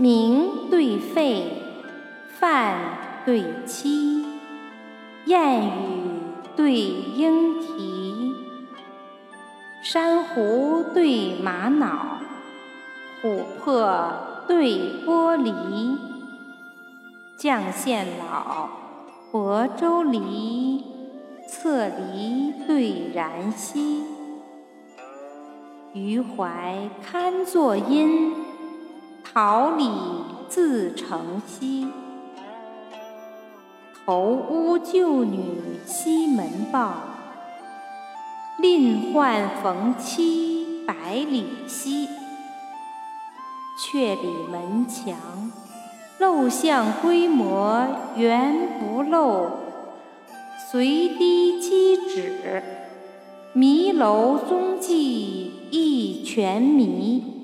鸣对沸，饭对妻，燕语对莺啼，珊瑚对玛瑙，琥珀对玻璃，绛县老，亳州梨，侧梨对然溪，余怀堪作阴。桃李自成蹊，投屋旧女西门报，另换逢期百里奚。却里门墙，陋巷规模原不陋，随堤击止，迷楼踪迹亦全迷。